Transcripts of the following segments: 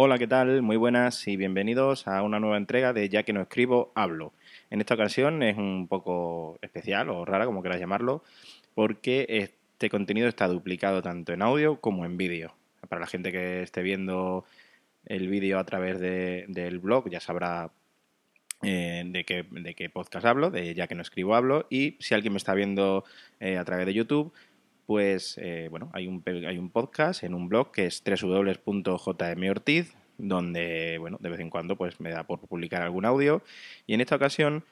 Hola, ¿qué tal? Muy buenas y bienvenidos a una nueva entrega de Ya que no escribo, hablo. En esta ocasión es un poco especial o rara, como quieras llamarlo, porque este contenido está duplicado tanto en audio como en vídeo. Para la gente que esté viendo el vídeo a través de- del blog ya sabrá eh, de, qué, de qué podcast hablo, de Ya que no escribo, hablo. Y si alguien me está viendo eh, a través de YouTube, pues eh, bueno, hay un, hay un podcast en un blog que es www.jmortiz, donde bueno, de vez en cuando pues me da por publicar algún audio. Y en esta ocasión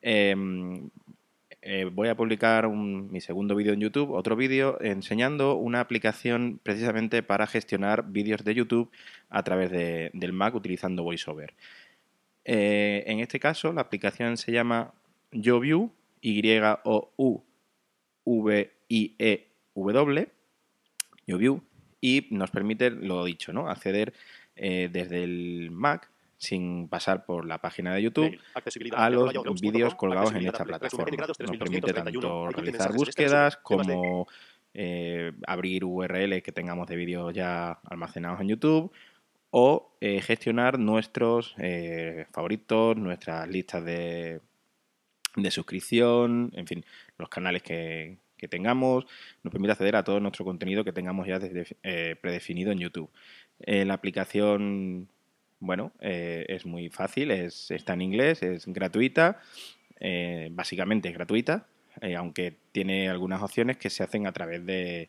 eh, eh, voy a publicar un- mi segundo vídeo en YouTube, otro vídeo enseñando una aplicación precisamente para gestionar vídeos de YouTube a través de- del Mac utilizando VoiceOver. Eh, en este caso, la aplicación se llama YoView, Y-O-U-V-I-E-W, YoView, y nos permite, lo dicho, ¿no? acceder eh, desde el Mac sin pasar por la página de YouTube a los vídeos colgados en esta plataforma. Nos permite tanto realizar búsquedas como eh, abrir URL que tengamos de vídeos ya almacenados en YouTube o eh, gestionar nuestros eh, favoritos, nuestras listas de, de suscripción, en fin, los canales que, que tengamos. Nos permite acceder a todo nuestro contenido que tengamos ya eh, predefinido en YouTube. Eh, la aplicación, bueno, eh, es muy fácil, es, está en inglés, es gratuita, básicamente es gratuita, aunque tiene algunas opciones que se hacen a través de,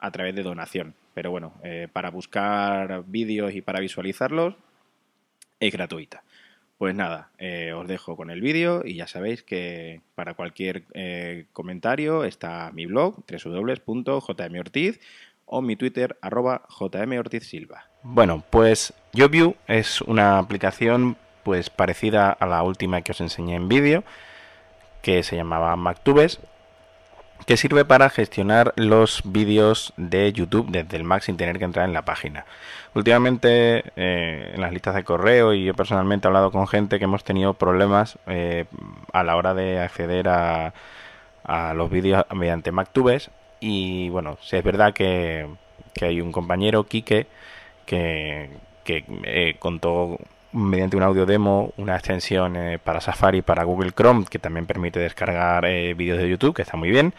a través de donación. Pero bueno, para buscar vídeos y para visualizarlos es gratuita. Pues nada, eh, os dejo con el vídeo y ya sabéis que para cualquier eh, comentario está mi blog www.jmortiz o mi Twitter arroba jmortizsilva. Bueno, pues YoView es una aplicación pues parecida a la última que os enseñé en vídeo, que se llamaba MacTubes, que sirve para gestionar los vídeos de YouTube desde el Mac sin tener que entrar en la página. Últimamente eh, en las listas de correo y yo personalmente he hablado con gente que hemos tenido problemas eh, a la hora de acceder a, a los vídeos mediante MacTubes y bueno, si es verdad que, que hay un compañero, Quique, que, que eh, contó mediante un audio demo una extensión eh, para Safari para Google Chrome que también permite descargar eh, vídeos de YouTube, que está muy bien.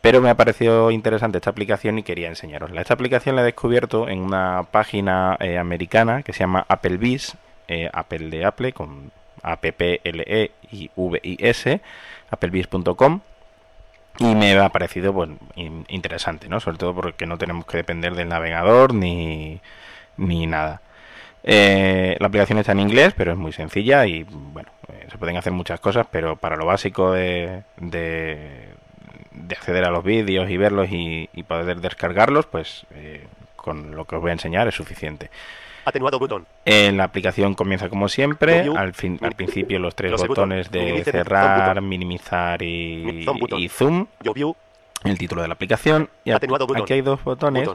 Pero me ha parecido interesante esta aplicación y quería enseñarosla. Esta aplicación la he descubierto en una página eh, americana que se llama Applebee's, eh, Apple de Apple, con A-P-P-L-E y V-I-S, applebee's.com. Y me ha parecido pues, in- interesante, ¿no? Sobre todo porque no tenemos que depender del navegador ni, ni nada. Eh, la aplicación está en inglés, pero es muy sencilla y bueno, eh, se pueden hacer muchas cosas, pero para lo básico de, de, de acceder a los vídeos y verlos y, y poder descargarlos, pues eh, con lo que os voy a enseñar es suficiente. Atenuado botón. Eh, la aplicación comienza como siempre, al, fin, al principio los tres Close botones de cerrar, minimizar y, y zoom, el título de la aplicación. Y aquí hay dos botones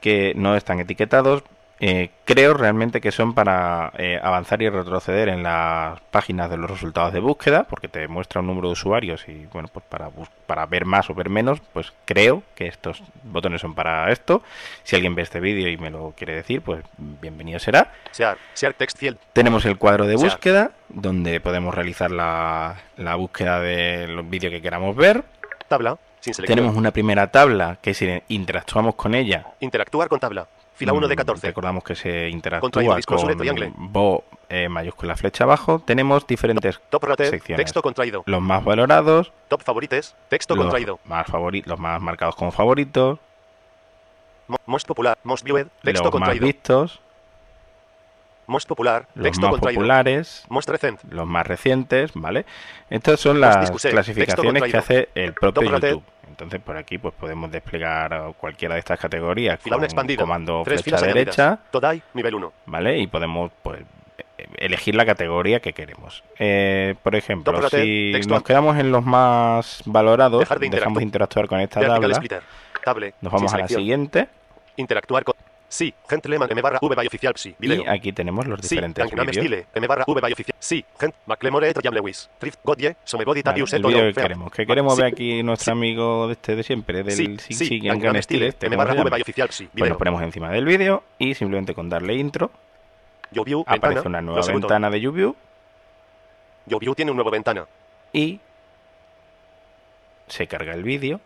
que no están etiquetados. Eh, creo realmente que son para eh, avanzar y retroceder en las páginas de los resultados de búsqueda, porque te muestra un número de usuarios y bueno, pues para, para ver más o ver menos, pues creo que estos botones son para esto. Si alguien ve este vídeo y me lo quiere decir, pues bienvenido será. Share. Share text field. Tenemos el cuadro de búsqueda, donde podemos realizar la, la búsqueda del vídeo que queramos ver. Tabla. Sin. Tenemos una primera tabla que si interactuamos con ella Interactuar con tabla. Fila 1 de Mm, 14. Recordamos que se interactúa con triangle. Bo eh, mayúscula flecha abajo. Tenemos diferentes Top rotate. secciones. Texto contraído. Los más valorados, Top favorites. Texto los contraído. más favori- los más marcados como favoritos, Mo- Most popular. Most viewed. Texto los más contraído. vistos, Most popular. los Texto más contraído. populares, Most recent. los más recientes, ¿vale? Estas son las clasificaciones que hace el propio Top. YouTube. Entonces por aquí pues podemos desplegar cualquiera de estas categorías Fila con 1 expandida. comando Tres flecha derecha. Todai. Nivel 1. ¿vale? Y podemos pues elegir la categoría que queremos. Eh, por ejemplo, si nos quedamos en los más valorados, de dejamos de interactuar con esta tabla, nos vamos a la siguiente Interactuar con. Sí. Gentleman M barra V by oficial. Sí. Video. y aquí tenemos los Sí, diferentes Gangnam vídeos. Style, M barra V by oficial. Sí, Gent, McLemore, Jam Lewis, Thrift, Godye, Somebody, Vale, el no, que queremos, que queremos sí, ver aquí nuestro amigo de este de siempre, del Sí, sí, sí, sí, Style, Style, este, M ¿cómo se barra V by oficial. Sí. Pues Video. nos ponemos encima del vídeo y simplemente con darle intro Yo view, aparece ventana, una nueva ventana de YouView Yo view tiene una nueva ventana. y se carga el vídeo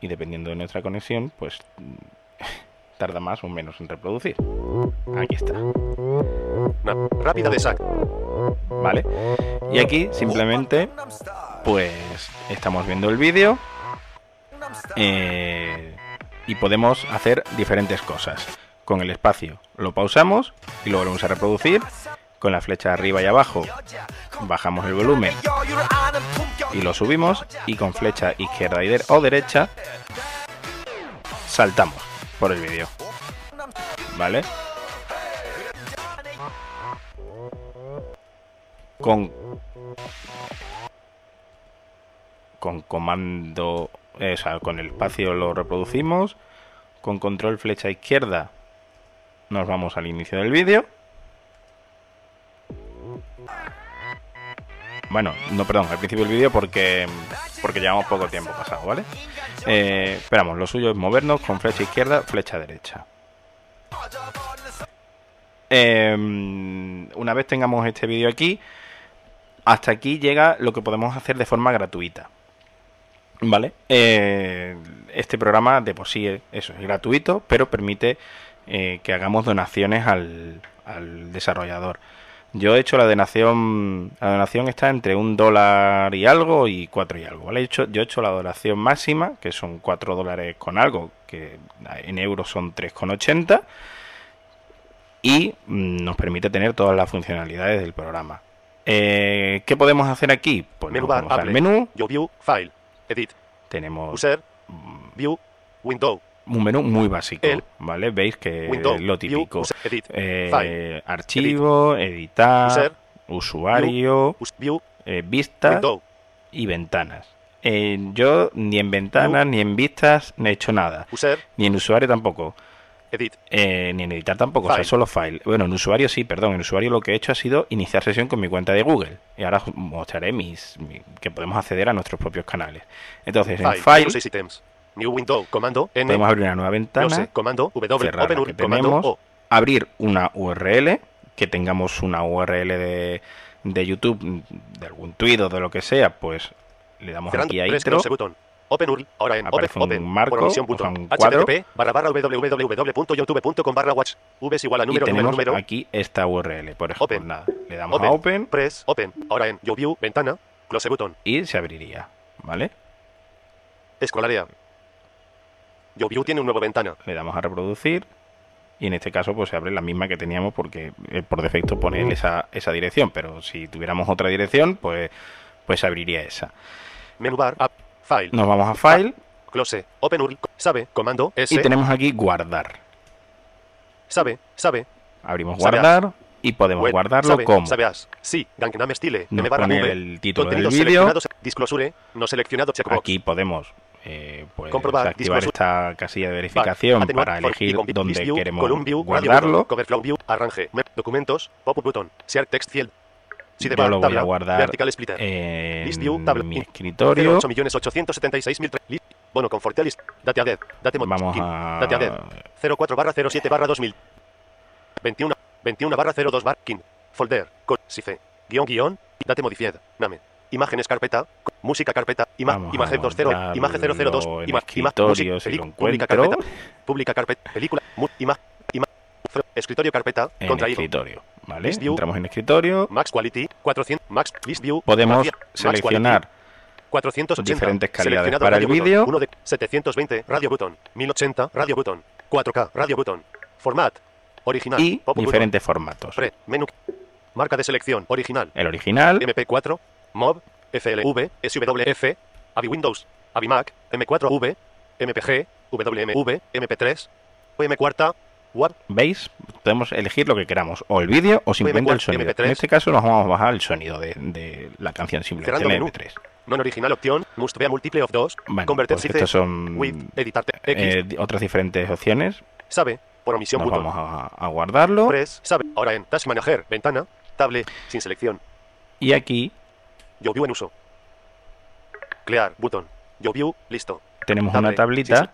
y dependiendo de nuestra conexión, pues tarda más o menos en reproducir. Aquí está, Una rápida de sac. ¿vale? Y aquí simplemente pues estamos viendo el vídeo eh, y podemos hacer diferentes cosas. Con el espacio lo pausamos y lo volvemos a reproducir. Con la flecha arriba y abajo bajamos el volumen y lo subimos. Y con flecha izquierda y de- o derecha saltamos por el vídeo. ¿Vale? Con con comando, eh, o sea, con el espacio lo reproducimos, con control flecha izquierda nos vamos al inicio del vídeo. Bueno, no, perdón, al principio del vídeo porque, porque llevamos poco tiempo pasado, ¿vale? Eh, esperamos, lo suyo es movernos con flecha izquierda, flecha derecha. Eh, una vez tengamos este vídeo aquí, hasta aquí llega lo que podemos hacer de forma gratuita. ¿Vale? Eh, este programa de por sí es, eso, es gratuito, pero permite eh, que hagamos donaciones al, al desarrollador. Yo he hecho la donación, la donación está entre un dólar y algo y cuatro y algo, ¿vale? He hecho, yo he hecho la donación máxima, que son cuatro dólares con algo, que en euros son 3,80 y mm, nos permite tener todas las funcionalidades del programa. Eh, ¿Qué podemos hacer aquí? Pues Menú bar, al menú, Yo view, File, Edit, tenemos User, View, Window, un menú muy básico, El- ¿vale? Veis que Window, es lo View, típico. User, Edit, Eh, File, archivo, editar, User, usuario, Us- View, eh, vistas Window, y ventanas. Eh, yo ni en ventanas ni en vistas no he hecho nada. User, Ni en usuario tampoco. Edit, ni en editar tampoco, o sea, File. solo file. Bueno, en usuario sí, perdón. En usuario lo que he hecho ha sido iniciar sesión con mi cuenta de Google. Y ahora os mostraré mis, mi- que podemos acceder a nuestros propios canales. Entonces, en File, File New Window, Comando, N, podemos abrir una nueva ventana. Close, Comando, W, Open URL, Comando, O, abrir una URL, que tengamos una URL de, de YouTube, de algún tweet o de lo que sea, pues le damos cerrando, aquí a intro. button, Open URL, ahora en Open, Aparece un Open, marco, programación o punto, sea, un cuadro. http, barra barra www.youtube.com barra watch, v es igual a Y número, número, tenemos número, aquí esta URL, por ejemplo, Open. nada. Le damos Open. a Open press, Open, ahora en Yo View, ventana, close button, y se abriría, ¿vale? escolarea. Yo View tiene una nueva ventana, Le damos a reproducir y en este caso pues se abre la misma que teníamos porque eh, por defecto pone esa, esa dirección, pero si tuviéramos otra dirección pues, pues se abriría esa. menú bar, app, file, Nos vamos a File. Close, Open URL, sabe, comando, S, y tenemos aquí Guardar. sabe, sabe, Abrimos Sabe Guardar y podemos web, guardarlo sabe, como. sabe as, sí, Gangnam Style, nos pone el título del vídeo. disclosure, no seleccionado, checkbox, Aquí podemos eh, pues, Comprobar, activar esta casilla de verificación para elegir dónde queremos column view, radio guardarlo. button, cover flow view, arrange, me- documentos, pop-up button, share text field. Yo Sidebar, lo voy a guardar vertical splitter. en mi escritorio. 08.876.000 list, bono conforte list, date a dead, date mod, Vamos a date a dead, 04 barra 07 barra 2000, 21, 21 barra 02 barra kin, folder, con, sife, guion guion, date modified, name, imágenes carpeta, música carpeta, ima, Vamos imagen 20, imagen guardarlo 002, en ima, ima, escritorio, música, si lo pelic- pública carpeta, pública carpeta, película, mu, ima, escritorio carpeta, en contraído, escritorio, ¿vale? List view. Entramos en escritorio, max quality, 400, max list view, podemos max seleccionar 480. diferentes calidades para el vídeo. button, 1 de 720, radio button. 1080, radio button. 4K, radio button. Format. Original. y pop button. diferentes formatos. Pre, menú. Marca de selección. Original. El original, MP4. MOV. FLV. SWF. AVI Windows. AVI Mac. M4V. MPG. WMV. MP3. M4. ¿Veis? Podemos elegir lo que queramos, o el vídeo o simplemente el sonido. En este caso nos vamos a bajar el sonido de, la canción simplemente en MP3. Non original opción, must be multiple of dos, bueno, pues estos son eh, otras diferentes opciones. Sabe, por omisión. Nos vamos a, guardarlo. Press, sabe, ahora en Task Manager, ventana, table, sin selección. Y aquí. Yo view en uso. Clear, botón. Yo view, listo. Tenemos una tablita.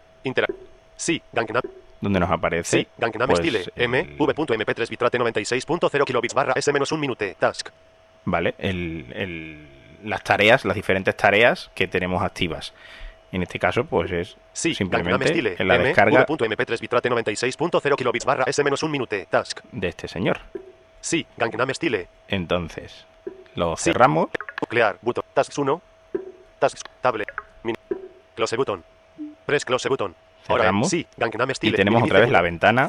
Sí, Gangnam. Donde nos aparece. Sí, Gangnam pues, Style, M, V.mp3 bitrate 96.0 kilobits barra S-1 minute, task. Vale, el, el, las tareas, las diferentes tareas que tenemos activas. En este caso, pues es sí, simplemente en la M, descarga V.mp3 bitrate 96.0 kilobits barra S-1 minute, task. De este señor. Sí, Gangnam Style. Entonces, lo cerramos. Clear, button, tasks 1, tasks, table, min, close button, press close button. Cerramos sí, Gangnam Style. Y tenemos otra vez la ventana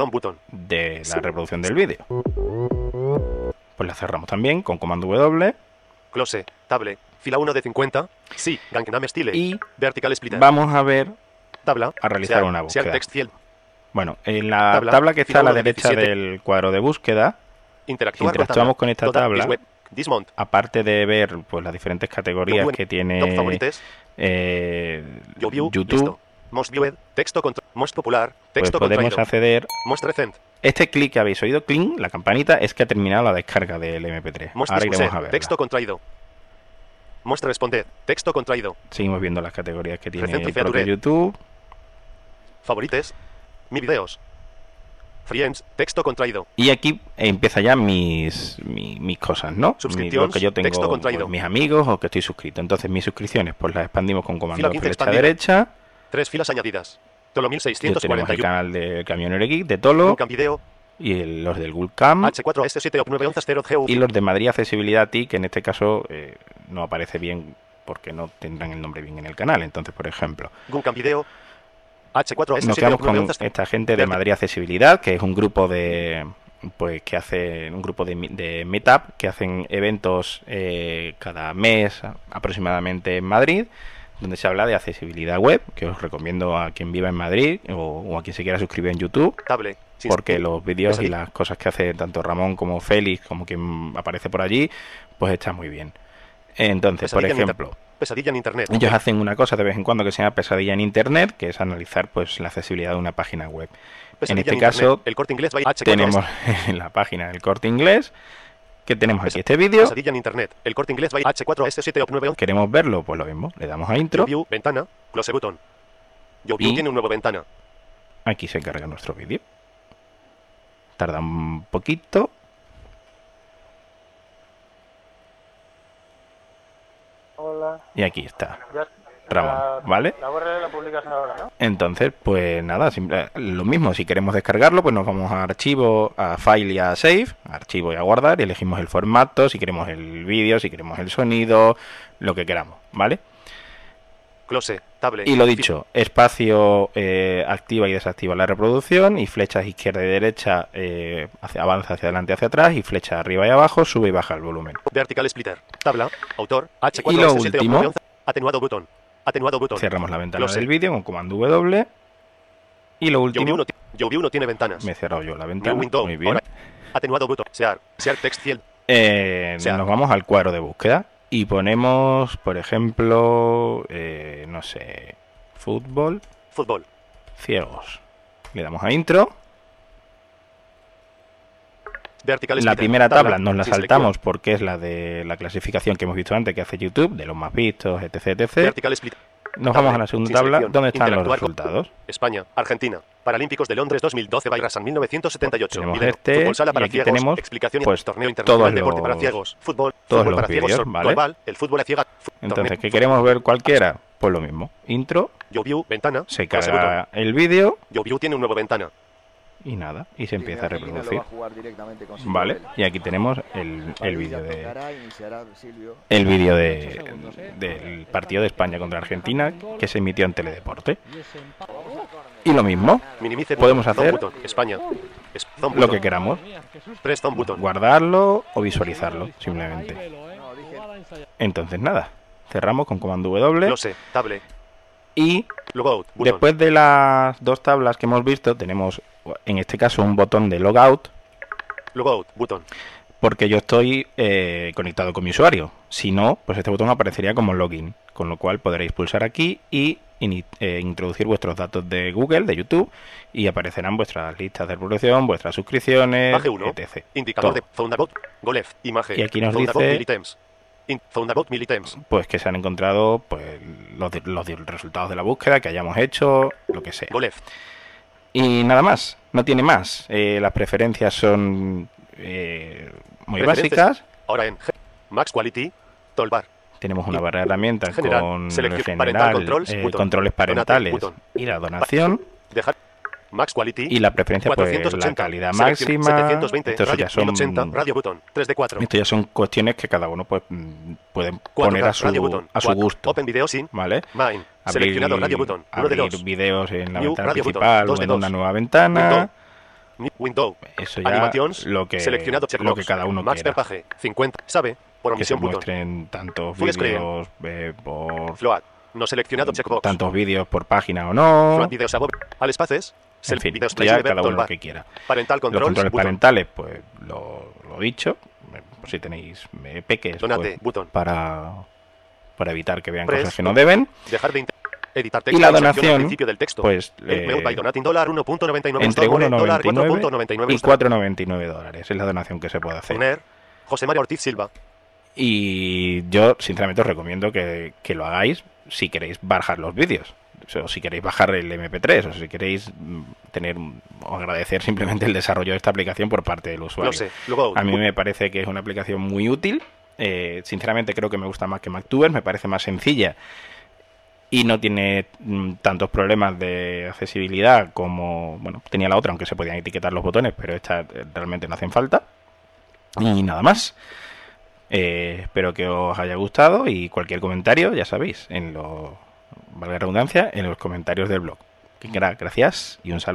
de la reproducción del vídeo. Pues la cerramos también con comando W. Close, table, fila 1 de 50. Sí, Gangnam Style. Y vertical splitter. Vamos a ver tabla a realizar una búsqueda. Text Bueno, en la tabla, que está a la derecha del cuadro de búsqueda, interactuamos con esta tabla, aparte de ver pues las diferentes categorías que tiene eh, YouTube, Most viewed, texto contra, most popular, pues texto pues podemos acceder. Most recent. Este clic que habéis oído, clink, la campanita, es que ha terminado la descarga del MP3. Most Ahora iremos a ver. Texto contraído. Most responder, texto contraído. Seguimos viendo las categorías que tiene el YouTube. Favorites, mi videos. Friends, texto contraído. Y aquí empieza ya mis, mis, cosas, ¿no? Suscripción, que yo tengo, texto contraído. Pues, mis amigos o que estoy suscrito. Entonces mis suscripciones pues las expandimos con comando de flecha derecha. Tres filas añadidas. Tolo 1641. Tenemos el canal de Camionero Geek, de Tolo. Video. Y los del Gulcam. H4S7 Y los de Madrid Accesibilidad TI, que en este caso eh, no aparece bien porque no tendrán el nombre bien en el canal. Entonces, por ejemplo. Gulcam Video. H4S7 Nos quedamos con esta gente de Madrid Accesibilidad, que es un grupo de pues que hace un grupo de, de meetup que hacen eventos eh, cada mes aproximadamente en Madrid donde se habla de accesibilidad web, que os recomiendo a quien viva en Madrid o, a quien se quiera suscribir en YouTube. porque los vídeos y las cosas que hace tanto Ramón como Félix, como quien aparece por allí, pues está muy bien. Entonces, por ejemplo, pesadilla en internet. Ellos hacen una cosa de vez en cuando que se llama pesadilla en internet, que es analizar pues la accesibilidad de una página web. en este caso, el corte inglés tenemos en la página del corte inglés que tenemos aquí este vídeo. en internet. El corte inglés H4S7 Queremos verlo, pues lo mismo. Le damos a intro. View, ventana, close button. Yo tiene un nuevo ventana. Aquí se carga nuestro vídeo. Tarda un poquito. Hola. Y aquí está. Ramón, ¿vale? La URL la publicas ahora, ¿no? Entonces, pues nada, lo mismo, si queremos descargarlo, pues nos vamos a archivo, a file y a save, archivo y a guardar, y elegimos el formato, si queremos el vídeo, si queremos el sonido, lo que queramos, ¿vale? Close. Y lo dicho, espacio eh, activa y desactiva la reproducción y flechas izquierda y derecha eh, hacia, avanza hacia adelante y hacia atrás y flecha arriba y abajo sube y baja el volumen. Vertical splitter, tabla, autor, H4, y lo último, atenuado botón, Atenuado botón. Cerramos la ventana del vídeo con comando W. Y lo último. Yo no tiene ventanas. Me he cerrado yo la ventana. Muy bien. atenuado botón. Sear. Sear text field. Eh, nos vamos al cuadro de búsqueda y ponemos, por ejemplo, eh, no sé, fútbol. Fútbol. Ciegos. Le damos a intro. la primera tabla, nos la saltamos porque es la de la clasificación que hemos visto antes que hace YouTube, de los más vistos, etc. etc. Nos vamos a la segunda tabla, donde están los resultados. España, Argentina, Paralímpicos de Londres 2012, Bayrasan 1978. Tenemos este, fútbol sala para y aquí tenemos explicación pues, torneo internacional todos deporte para ciegos, fútbol, todos fútbol los para vídeos, ciegos, ¿vale? global, el fútbol a ciega. Entonces, ¿qué queremos ver cualquiera? Pues lo mismo. Intro. Yo ventana. Se carga el vídeo. Yo view tiene un nuevo ventana y nada, y se empieza a reproducir. Vale, y aquí tenemos el, el vídeo de el vídeo de, del partido de España contra Argentina que se emitió en Teledeporte. Y lo mismo, podemos hacer España. lo que queramos. Guardarlo o visualizarlo, simplemente. Entonces nada, cerramos con comando W. table Y después de las dos tablas que hemos visto, tenemos en este caso un botón de logout. Logout, botón. Porque yo estoy eh, conectado con mi usuario. Si no, pues este botón aparecería como login. Con lo cual podréis pulsar aquí y eh, introducir vuestros datos de Google, de YouTube, y aparecerán vuestras listas de reproducción, vuestras suscripciones, etc. Indicador de Foundabot, Golef, imagen. Y aquí nos dice pues que se han encontrado pues los, los, resultados de la búsqueda que hayamos hecho, lo que sea. Y nada más, no tiene más. Eh, las preferencias son eh, muy básicas. Ahora en Max Quality, Toolbar. Tenemos una barra de herramientas con general, controls, eh, controles parentales y la donación. Dejar Max Quality. Y la preferencia, pues la calidad máxima. 720, esto ya son, 80, radio button, 3 de 4. Esto ya son cuestiones que cada uno pues mm, puede poner a su, a su gusto. Open video sin. ¿Vale? Mine. Abrir, seleccionado radio button, 1 de 2. videos en la New, ventana principal button, o en una nueva ventana. Window. Window. Eso ya Animations, lo que, seleccionado lo que cada uno Max quiera. Max 50. Sabe. Por omisión que se muestren tantos vídeos eh, por... Float. No seleccionado checkbox. Tantos vídeos por página o no. Float videos a Al espaces. En fin, ya cada uno lo que quiera. Parental Los controles parentales, pues lo, he dicho. Si tenéis eh, peques, pues, para, para evitar que vean cosas que no deben. Dejar de editar texto y la donación, del texto. pues eh, dólar 1.99 entre 1.99 y 4.99 dólares es la donación que se puede hacer. Poner José María Ortiz Silva. Y yo, sinceramente, os recomiendo que, que lo hagáis si queréis bajar los vídeos o si queréis bajar el MP3 o si queréis mm, tener o agradecer simplemente el desarrollo de esta aplicación por parte del usuario. sé. a mí me parece que es una aplicación muy útil. Eh, sinceramente creo que me gusta más que MacTuber, me parece más sencilla y no tiene mm, tantos problemas de accesibilidad como bueno tenía la otra, aunque se podían etiquetar los botones, pero esta eh, realmente no hacen falta. Y nada más. Eh, espero que os haya gustado y cualquier comentario, ya sabéis, en los valga la redundancia, en los comentarios del blog. Gracias y un saludo.